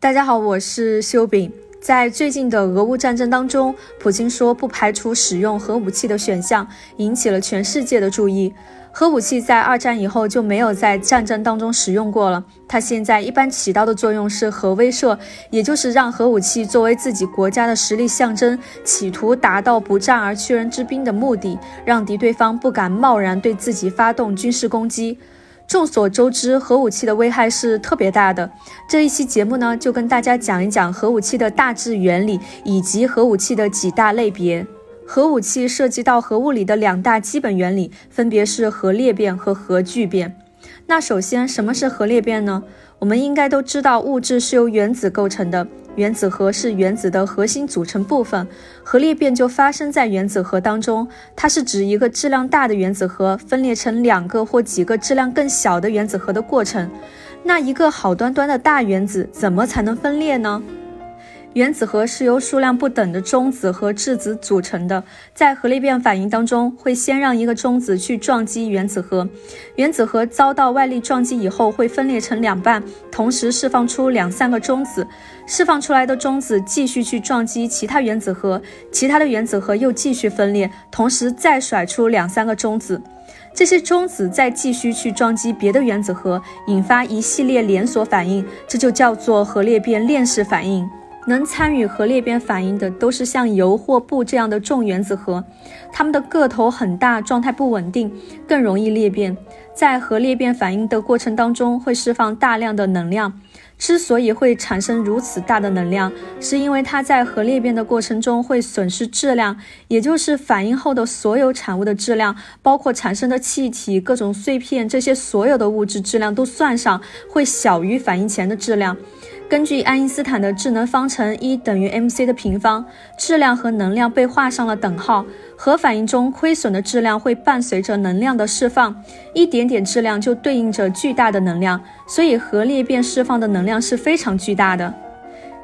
大家好，我是修饼。在最近的俄乌战争当中，普京说不排除使用核武器的选项，引起了全世界的注意。核武器在二战以后就没有在战争当中使用过了。它现在一般起到的作用是核威慑，也就是让核武器作为自己国家的实力象征，企图达到不战而屈人之兵的目的，让敌对方不敢贸然对自己发动军事攻击。众所周知，核武器的危害是特别大的。这一期节目呢，就跟大家讲一讲核武器的大致原理，以及核武器的几大类别。核武器涉及到核物理的两大基本原理，分别是核裂变和核聚变。那首先，什么是核裂变呢？我们应该都知道，物质是由原子构成的。原子核是原子的核心组成部分，核裂变就发生在原子核当中。它是指一个质量大的原子核分裂成两个或几个质量更小的原子核的过程。那一个好端端的大原子怎么才能分裂呢？原子核是由数量不等的中子和质子组成的，在核裂变反应当中，会先让一个中子去撞击原子核，原子核遭到外力撞击以后会分裂成两半，同时释放出两三个中子，释放出来的中子继续去撞击其他原子核，其他的原子核又继续分裂，同时再甩出两三个中子，这些中子再继续去撞击别的原子核，引发一系列连锁反应，这就叫做核裂变链式反应。能参与核裂变反应的都是像铀或钚这样的重原子核，它们的个头很大，状态不稳定，更容易裂变。在核裂变反应的过程当中，会释放大量的能量。之所以会产生如此大的能量，是因为它在核裂变的过程中会损失质量，也就是反应后的所有产物的质量，包括产生的气体、各种碎片，这些所有的物质质量都算上，会小于反应前的质量。根据爱因斯坦的质能方程，E 等于 mc 的平方，质量和能量被画上了等号。核反应中亏损的质量会伴随着能量的释放，一点点质量就对应着巨大的能量，所以核裂变释放的能量是非常巨大的。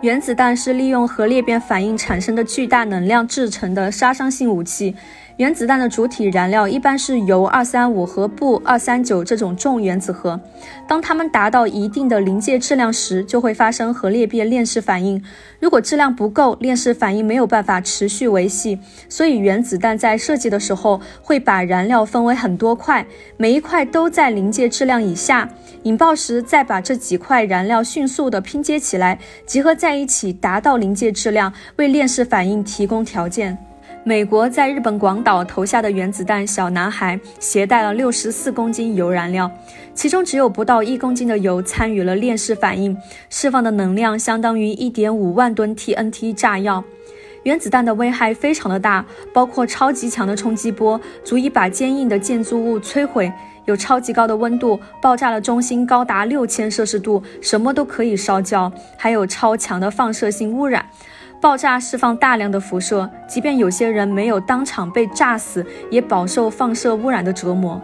原子弹是利用核裂变反应产生的巨大能量制成的杀伤性武器。原子弹的主体燃料一般是铀二三五和钚二三九这种重原子核。当它们达到一定的临界质量时，就会发生核裂变链式反应。如果质量不够，链式反应没有办法持续维系。所以，原子弹在设计的时候会把燃料分为很多块，每一块都在临界质量以下。引爆时，再把这几块燃料迅速地拼接起来，集合在一起，达到临界质量，为链式反应提供条件。美国在日本广岛投下的原子弹小男孩携带了六十四公斤铀燃料，其中只有不到一公斤的铀参与了链式反应，释放的能量相当于一点五万吨 TNT 炸药。原子弹的危害非常的大，包括超级强的冲击波，足以把坚硬的建筑物摧毁；有超级高的温度，爆炸的中心高达六千摄氏度，什么都可以烧焦；还有超强的放射性污染。爆炸释放大量的辐射，即便有些人没有当场被炸死，也饱受放射污染的折磨。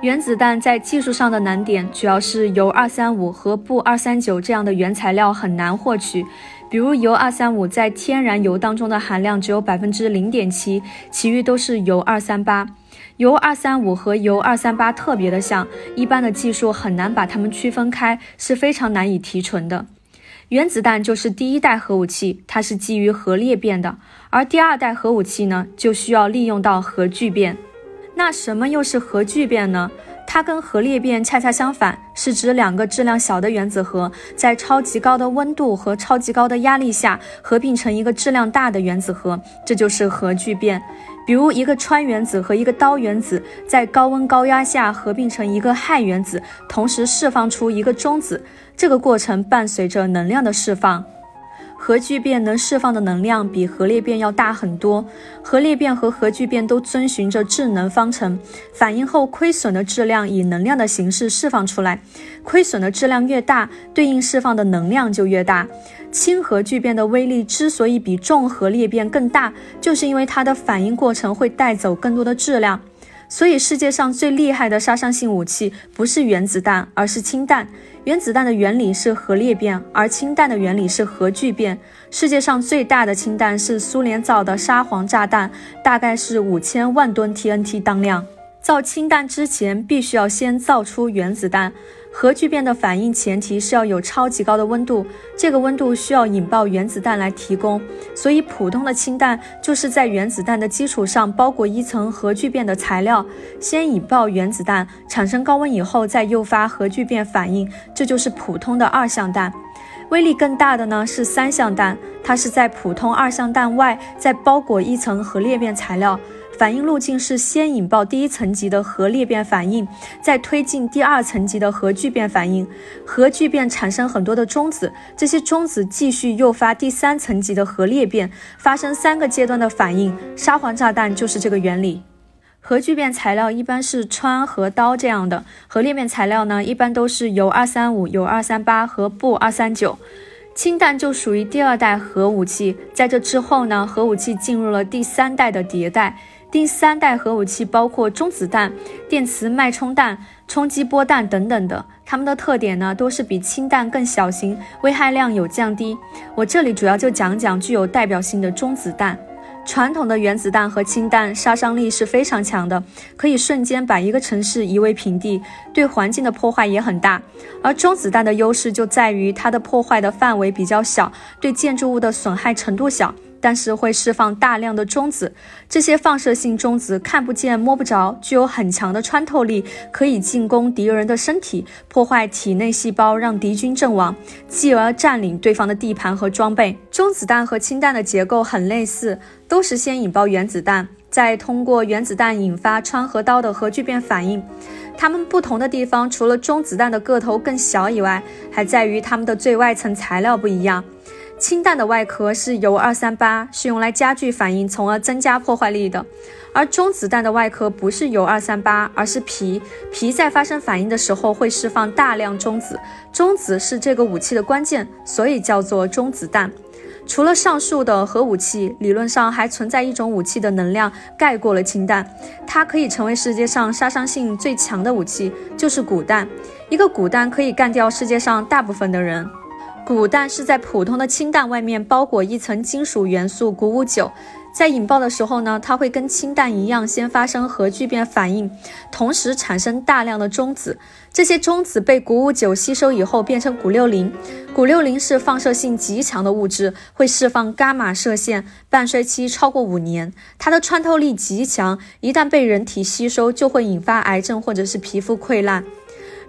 原子弹在技术上的难点主要是铀二三五和钚二三九这样的原材料很难获取。比如铀二三五在天然铀当中的含量只有百分之零点七，其余都是铀二三八。铀二三五和铀二三八特别的像，一般的技术很难把它们区分开，是非常难以提纯的。原子弹就是第一代核武器，它是基于核裂变的，而第二代核武器呢，就需要利用到核聚变。那什么又是核聚变呢？它跟核裂变恰恰相反，是指两个质量小的原子核在超级高的温度和超级高的压力下合并成一个质量大的原子核，这就是核聚变。比如一个氚原子和一个氘原子在高温高压下合并成一个氦原子，同时释放出一个中子。这个过程伴随着能量的释放。核聚变能释放的能量比核裂变要大很多。核裂变和核聚变都遵循着质能方程，反应后亏损的质量以能量的形式释放出来。亏损的质量越大，对应释放的能量就越大。氢核聚变的威力之所以比重核裂变更大，就是因为它的反应过程会带走更多的质量。所以，世界上最厉害的杀伤性武器不是原子弹，而是氢弹。原子弹的原理是核裂变，而氢弹的原理是核聚变。世界上最大的氢弹是苏联造的沙皇炸弹，大概是五千万吨 TNT 当量。造氢弹之前，必须要先造出原子弹。核聚变的反应前提是要有超级高的温度，这个温度需要引爆原子弹来提供。所以，普通的氢弹就是在原子弹的基础上包裹一层核聚变的材料，先引爆原子弹，产生高温以后再诱发核聚变反应，这就是普通的二相弹。威力更大的呢是三相弹，它是在普通二相弹外再包裹一层核裂变材料。反应路径是先引爆第一层级的核裂变反应，再推进第二层级的核聚变反应。核聚变产生很多的中子，这些中子继续诱发第三层级的核裂变，发生三个阶段的反应。沙皇炸弹就是这个原理。核聚变材料一般是氚和氘这样的，核裂变材料呢一般都是铀二三五、铀二三八和钚二三九。氢弹就属于第二代核武器，在这之后呢，核武器进入了第三代的迭代。第三代核武器包括中子弹、电磁脉冲弹、冲击波弹等等的，它们的特点呢都是比氢弹更小型，危害量有降低。我这里主要就讲讲具有代表性的中子弹。传统的原子弹和氢弹杀伤力是非常强的，可以瞬间把一个城市夷为平地，对环境的破坏也很大。而中子弹的优势就在于它的破坏的范围比较小，对建筑物的损害程度小。但是会释放大量的中子，这些放射性中子看不见摸不着，具有很强的穿透力，可以进攻敌人的身体，破坏体内细胞，让敌军阵亡，继而占领对方的地盘和装备。中子弹和氢弹的结构很类似，都是先引爆原子弹，再通过原子弹引发穿和刀的核聚变反应。它们不同的地方，除了中子弹的个头更小以外，还在于它们的最外层材料不一样。氢弹的外壳是铀二三八，是用来加剧反应，从而增加破坏力的；而中子弹的外壳不是铀二三八，而是铍。铍在发生反应的时候会释放大量中子，中子是这个武器的关键，所以叫做中子弹。除了上述的核武器，理论上还存在一种武器的能量盖过了氢弹，它可以成为世界上杀伤性最强的武器，就是钴弹。一个钴弹可以干掉世界上大部分的人。钴弹是在普通的氢弹外面包裹一层金属元素钴五九，在引爆的时候呢，它会跟氢弹一样，先发生核聚变反应，同时产生大量的中子。这些中子被钴五九吸收以后变成钴六零。钴六零是放射性极强的物质，会释放伽马射线，半衰期超过五年。它的穿透力极强，一旦被人体吸收，就会引发癌症或者是皮肤溃烂。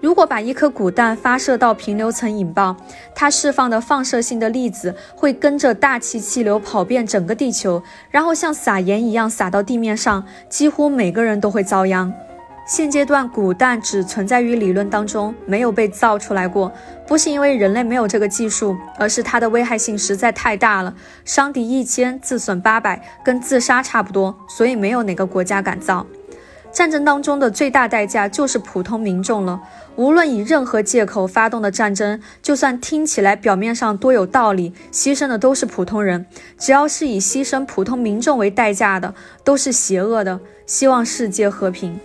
如果把一颗钴弹发射到平流层引爆，它释放的放射性的粒子会跟着大气气流跑遍整个地球，然后像撒盐一样撒到地面上，几乎每个人都会遭殃。现阶段钴弹只存在于理论当中，没有被造出来过，不是因为人类没有这个技术，而是它的危害性实在太大了，伤敌一千，自损八百，跟自杀差不多，所以没有哪个国家敢造。战争当中的最大代价就是普通民众了。无论以任何借口发动的战争，就算听起来表面上多有道理，牺牲的都是普通人。只要是以牺牲普通民众为代价的，都是邪恶的。希望世界和平。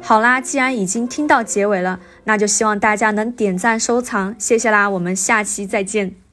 好啦，既然已经听到结尾了，那就希望大家能点赞收藏，谢谢啦，我们下期再见。